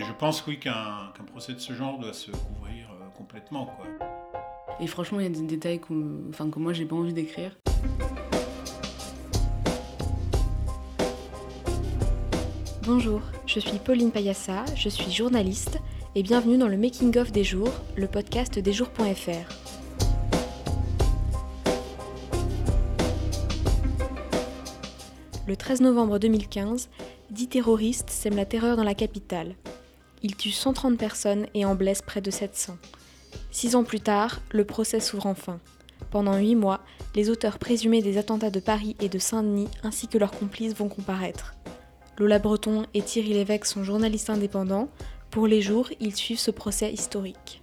Mais je pense oui qu'un procès de ce genre doit se couvrir euh, complètement. Quoi. Et franchement, il y a des détails que, enfin, que moi j'ai pas envie d'écrire. Bonjour, je suis Pauline Payassa, je suis journaliste et bienvenue dans le Making of des jours, le podcast des jours.fr. Le 13 novembre 2015, dix terroristes sèment la terreur dans la capitale. Ils tuent 130 personnes et en blessent près de 700. Six ans plus tard, le procès s'ouvre enfin. Pendant huit mois, les auteurs présumés des attentats de Paris et de Saint-Denis ainsi que leurs complices vont comparaître. Lola Breton et Thierry Lévesque sont journalistes indépendants. Pour les jours, ils suivent ce procès historique.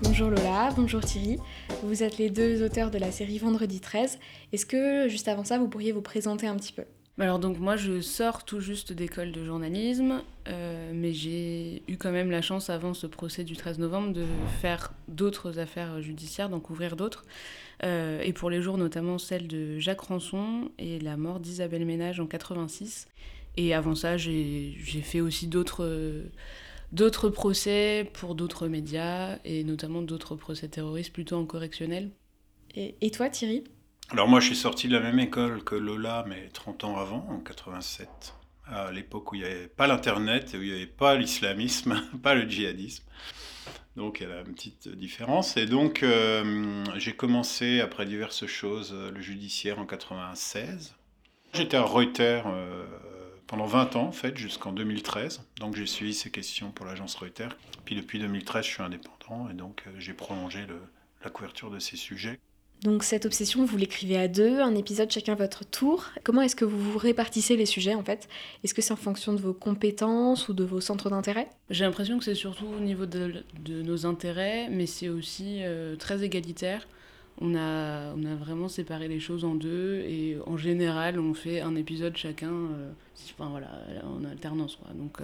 Bonjour Lola, bonjour Thierry. Vous êtes les deux auteurs de la série Vendredi 13. Est-ce que juste avant ça, vous pourriez vous présenter un petit peu? Alors donc moi je sors tout juste d'école de journalisme, euh, mais j'ai eu quand même la chance avant ce procès du 13 novembre de faire d'autres affaires judiciaires, d'en couvrir d'autres. Euh, et pour les jours notamment celle de Jacques Rançon et la mort d'Isabelle Ménage en 86. Et avant ça j'ai fait aussi d'autres d'autres procès pour d'autres médias et notamment d'autres procès terroristes plutôt en correctionnel. Et, et toi Thierry? Alors moi, je suis sorti de la même école que Lola, mais 30 ans avant, en 87, à l'époque où il n'y avait pas l'Internet et où il n'y avait pas l'islamisme, pas le djihadisme. Donc il y a une petite différence. Et donc euh, j'ai commencé, après diverses choses, le judiciaire en 96. J'étais à Reuters euh, pendant 20 ans, en fait, jusqu'en 2013. Donc j'ai suivi ces questions pour l'agence Reuters. Puis depuis 2013, je suis indépendant et donc euh, j'ai prolongé la couverture de ces sujets. Donc cette obsession, vous l'écrivez à deux, un épisode chacun votre tour. Comment est-ce que vous vous répartissez les sujets en fait? Est-ce que c'est en fonction de vos compétences ou de vos centres d'intérêt? J'ai l'impression que c'est surtout au niveau de, nos intérêts, mais c'est aussi euh, très égalitaire. On a, vraiment séparé les choses en deux et en général on fait un épisode chacun, euh, en alternance euh, donc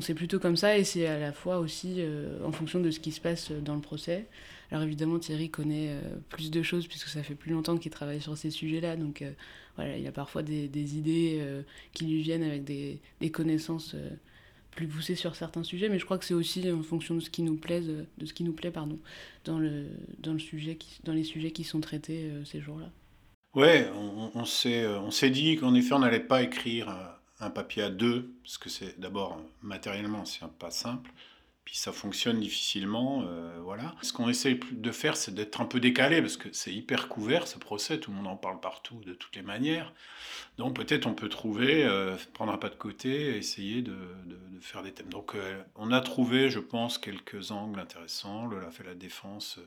c'est plutôt comme ça et c'est à la fois aussi en fonction de ce qui se passe dans le procès. Alors évidemment, Thierry connaît euh, plus de choses puisque ça fait plus longtemps qu'il travaille sur ces sujets-là. Donc euh, voilà, il a parfois des, idées euh, qui lui viennent avec des, connaissances plus poussées sur certains sujets. Mais je crois que c'est aussi en fonction de ce qui nous plaît, de ce qui nous plaît pardon, dans, le, dans, le sujet dans les sujets qui sont traités ces jours-là. Ouais, on, on s'est dit qu'en effet, on n'allait pas écrire un papier à deux, parce que c'est d'abord matériellement, c'est pas simple puis ça fonctionne difficilement, euh, voilà. Ce qu'on essaie de faire, c'est d'être un peu décalé, parce que c'est hyper couvert ce procès, tout le monde en parle partout, de toutes les manières. Donc peut-être on peut trouver, euh, prendre un pas de côté, essayer de, faire des thèmes. Donc euh, on a trouvé, je pense, quelques angles intéressants. Lola fait la défense.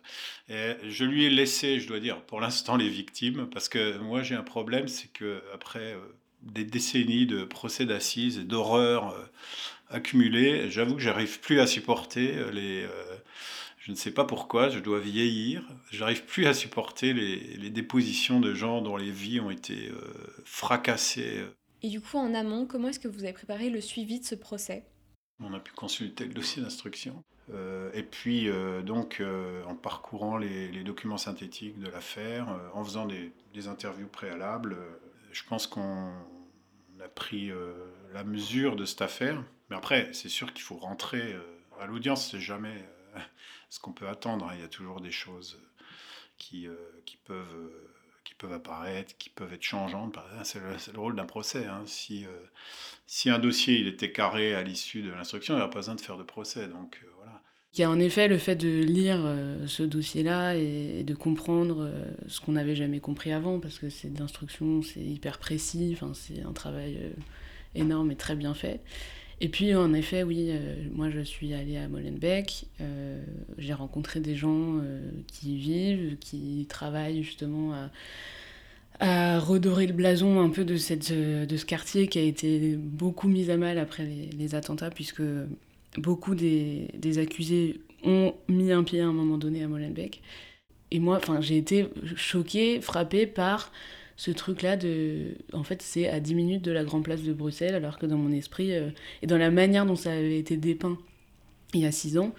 Je lui ai laissé, je dois dire, pour l'instant les victimes, parce que moi j'ai un problème, c'est que après des décennies de procès d'assises et d'horreur accumulé. J'avoue que j'arrive plus à supporter euh, les. Euh, je ne sais pas pourquoi, je dois vieillir. J'arrive plus à supporter les, dépositions de gens dont les vies ont été euh, fracassées. Et du coup, en amont, comment est-ce que vous avez préparé le suivi de ce procès? On a pu consulter le dossier d'instruction. et puis, donc, en parcourant les, documents synthétiques de l'affaire, en faisant des, des, interviews préalables, je pense qu'on a pris la mesure de cette affaire. Mais après, c'est sûr qu'il faut rentrer euh, à l'audience, c'est jamais euh, ce qu'on peut attendre. Hein. Il y a toujours des choses euh, qui, qui, peuvent, qui peuvent apparaître, qui peuvent être changeantes. C'est le, rôle d'un procès. Hein. Si, si un dossier il était carré à l'issue de l'instruction, il n'y a pas besoin de faire de procès. Donc voilà. Il y a en effet le fait de lire ce dossier-là et, de comprendre ce qu'on n'avait jamais compris avant, parce que c'est d'instruction, c'est hyper précis, c'est un travail énorme et très bien fait. Et puis, en effet, oui, euh, moi, je suis allée à Molenbeek. Euh, j'ai rencontré des gens euh, qui y vivent, qui travaillent justement à, redorer le blason un peu de, cette, de ce quartier qui a été beaucoup mis à mal après les, attentats, puisque beaucoup des, des, accusés ont mis un pied à un moment donné à Molenbeek. Et moi, j'ai été choquée, frappée par ce truc-là de. En fait, c'est à 10 minutes de la grande place de Bruxelles, alors que dans mon esprit, euh, et dans la manière dont ça avait été dépeint il y a 6 ans,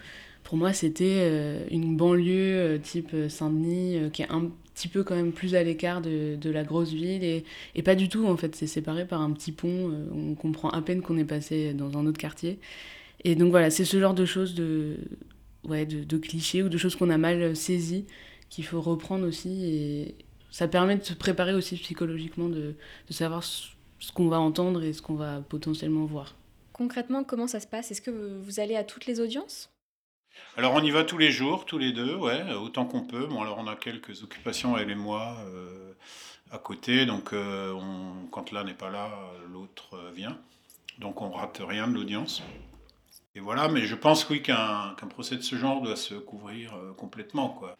pour moi, c'était euh, une banlieue euh, type Saint-Denis, qui est un petit peu quand même plus à l'écart de, de, la grosse ville et, et, pas du tout en fait, c'est séparé par un petit pont, on comprend à peine qu'on est passé dans un autre quartier. Et donc voilà, c'est ce genre de choses de, ouais, de, clichés ou de choses qu'on a mal saisies qu'il faut reprendre aussi ça permet de se préparer aussi psychologiquement, de, de savoir ce, qu'on va entendre et ce qu'on va potentiellement voir. Concrètement, comment ça se passe? Est-ce que vous allez à toutes les audiences? Alors on y va tous les jours, tous les deux, ouais, autant qu'on peut. Bon alors on a quelques occupations elle et moi euh, à côté, donc euh, on, quand l'un n'est pas là, l'autre euh, vient. Donc on rate rien de l'audience. Et voilà, mais je pense oui qu'un qu'un procès de ce genre doit se couvrir euh, complètement, quoi.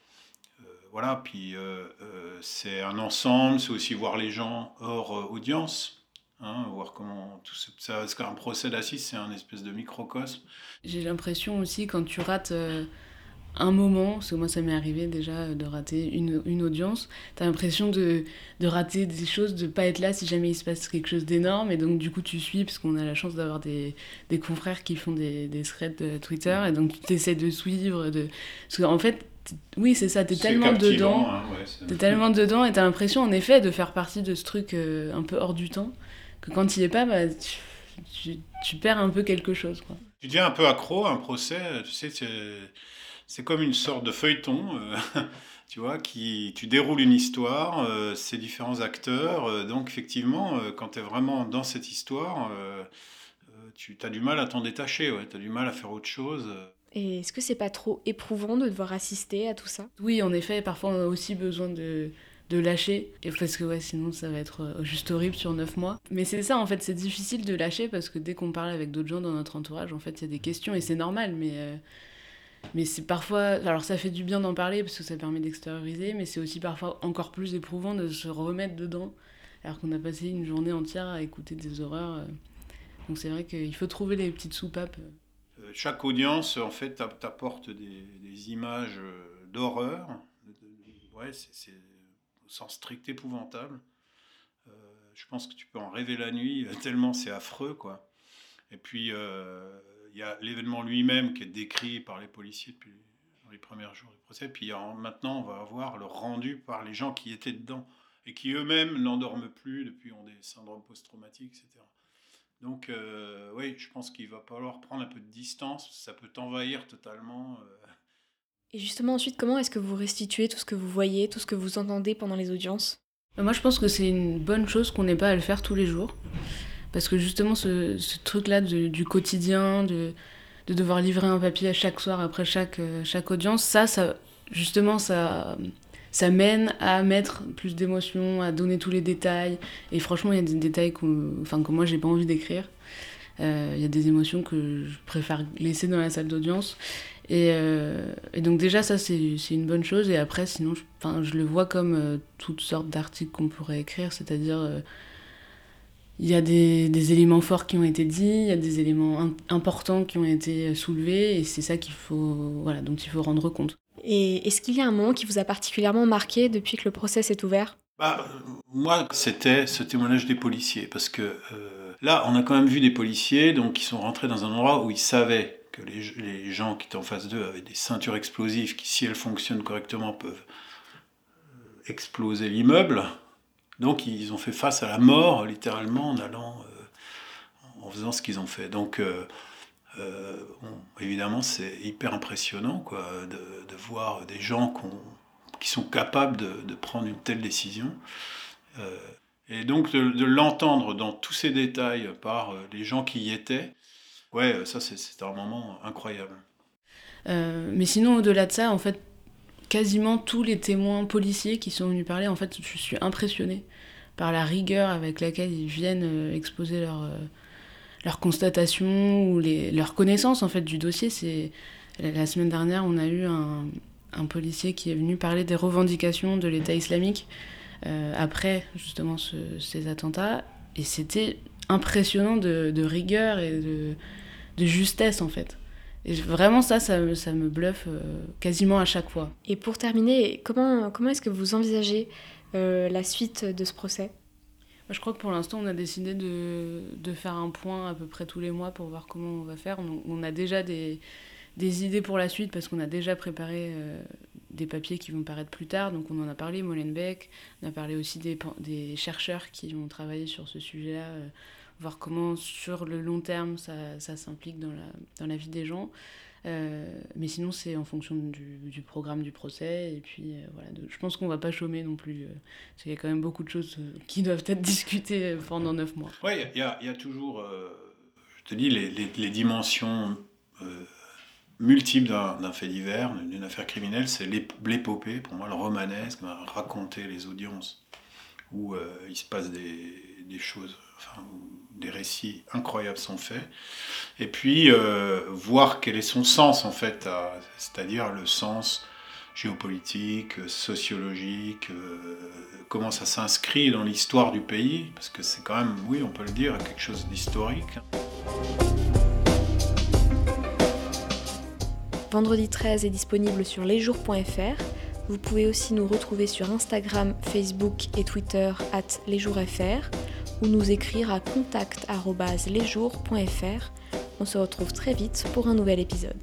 Voilà, puis euh, euh, c'est un ensemble, c'est aussi voir les gens hors euh, audience. Hein, voir comment tout ça, parce qu'un procès d'assises, c'est un espèce de microcosme. J'ai l'impression aussi quand tu rates un moment, parce que moi ça m'est arrivé déjà de rater une, une audience, t'as l'impression de, de rater des choses, de pas être là si jamais il se passe quelque chose d'énorme, et donc du coup tu suis, parce qu'on a la chance d'avoir des, des confrères qui font des, des threads de Twitter, et donc tu essaies de suivre, de... parce qu'en fait, oui c'est ça, t'es tellement dedans, hein, ouais, t'es tellement dedans, et t'as l'impression en effet de faire partie de ce truc euh, un peu hors du temps, que quand il est pas, bah, tu, tu, tu, perds un peu quelque chose. Quoi. Tu deviens un peu accro à un procès, tu sais, c'est comme une sorte de feuilleton, euh, tu vois, qui, tu déroules une histoire, euh, ces différents acteurs, euh, donc effectivement, euh, quand tu es vraiment dans cette histoire, euh, euh, tu as du mal à t'en détacher, ouais, tu as du mal à faire autre chose. Et est-ce que c'est pas trop éprouvant de devoir assister à tout ça? Oui, en effet, parfois on a aussi besoin de de lâcher. Et parce que ouais sinon ça va être euh, juste horrible sur neuf mois. Mais c'est ça en fait c'est difficile de lâcher parce que dès qu'on parle avec d'autres gens dans notre entourage en fait il y a des questions et c'est normal mais euh, mais c'est parfois alors ça fait du bien d'en parler parce que ça permet d'extérioriser mais c'est aussi parfois encore plus éprouvant de se remettre dedans alors qu'on a passé une journée entière à écouter des horreurs euh. donc c'est vrai qu'il faut trouver les petites soupapes chaque audience en fait t'apporte des, images d'horreur ouais c'est sens strict épouvantable. Euh, je pense que tu peux en rêver la nuit, tellement c'est affreux, quoi. Et puis, euh, il y a l'événement lui-même qui est décrit par les policiers depuis les premiers jours du procès. Puis en, maintenant, on va avoir le rendu par les gens qui étaient dedans et qui eux-mêmes n'endorment plus depuis ont des syndromes post-traumatiques, etc. Donc, euh, oui, je pense qu'il va falloir prendre un peu de distance. Ça peut t'envahir totalement. Euh, et justement, ensuite, comment est-ce que vous restituez tout ce que vous voyez, tout ce que vous entendez pendant les audiences? Moi, je pense que c'est une bonne chose qu'on n'ait pas à le faire tous les jours. Parce que justement, ce, ce truc-là du quotidien, de, de, devoir livrer un papier à chaque soir après chaque, euh, chaque audience, ça, ça justement, ça, ça mène à mettre plus d'émotions, à donner tous les détails. Et franchement, il y a des détails enfin, que moi, j'ai pas envie d'écrire. Euh, il y a des émotions que je préfère laisser dans la salle d'audience. Et, euh, donc déjà ça c'est une bonne chose et après sinon je, le vois comme euh, toutes sortes d'articles qu'on pourrait écrire, c'est-à-dire il y a des, éléments forts qui ont été dits, il y a des éléments importants qui ont été soulevés et c'est ça qu'il faut voilà dont il faut rendre compte. Et est-ce qu'il y a un moment qui vous a particulièrement marqué depuis que le procès s'est ouvert? Bah, Moi c'était ce témoignage des policiers parce que là on a quand même vu des policiers donc qui sont rentrés dans un endroit où ils savaient que les, gens qui étaient en face d'eux avaient des ceintures explosives qui, si elles fonctionnent correctement, peuvent euh, exploser l'immeuble. Donc ils ont fait face à la mort, littéralement, en allant, euh, en faisant ce qu'ils ont fait. Donc, euh, euh évidemment, c'est hyper impressionnant de, voir des gens qui sont capables de, prendre une telle décision. Euh, et donc de, l'entendre dans tous ces détails par les gens qui y étaient, Ouais, ça c'était un moment incroyable. Euh, mais sinon, au-delà de ça, en fait, quasiment tous les témoins policiers qui sont venus parler, en fait, je suis impressionnée par la rigueur avec laquelle ils viennent euh, exposer leur, euh, leur constatation ou les, leur connaissance en fait du dossier. C'est la semaine dernière, on a eu un, un, policier qui est venu parler des revendications de l'État islamique euh, après justement ce, ces attentats, et c'était impressionnant de, rigueur et de de justesse en fait. Et vraiment ça, ça, ça me bluffe euh, quasiment à chaque fois. Et pour terminer, comment, comment est-ce que vous envisagez euh, la suite de ce procès? Je crois que pour l'instant, on a décidé de, de, faire un point à peu près tous les mois pour voir comment on va faire. On, on a déjà des, des idées pour la suite parce qu'on a déjà préparé euh, des papiers qui vont paraître plus tard. Donc on en a parlé, Molenbeek, on a parlé aussi des, des chercheurs qui ont travaillé sur ce sujet-là, euh, voir comment sur le long terme ça, ça s'implique dans la, dans la vie des gens. Euh, mais sinon, c'est en fonction du, du, programme du procès. Et puis, euh, voilà, je pense qu'on va pas chômer non plus. parce qu'il y a quand même beaucoup de choses qui doivent être discutées pendant neuf mois. Oui, il y, y, a toujours, je te dis, les, les, les dimensions multiple d'un fait divers, d'une affaire criminelle, c'est l'épopée, pour moi le romanesque, raconter les audiences où euh, il se passe des, des choses, enfin, des récits incroyables sont faits, et puis euh, voir quel est son sens en fait, c'est-à-dire le sens géopolitique, sociologique, euh, comment ça s'inscrit dans l'histoire du pays, parce que c'est quand même, oui, on peut le dire, quelque chose d'historique. Vendredi 13 est disponible sur lesjours.fr. Vous pouvez aussi nous retrouver sur Instagram, Facebook et Twitter at lesjoursfr ou nous écrire à contact.lesjours.fr. On se retrouve très vite pour un nouvel épisode.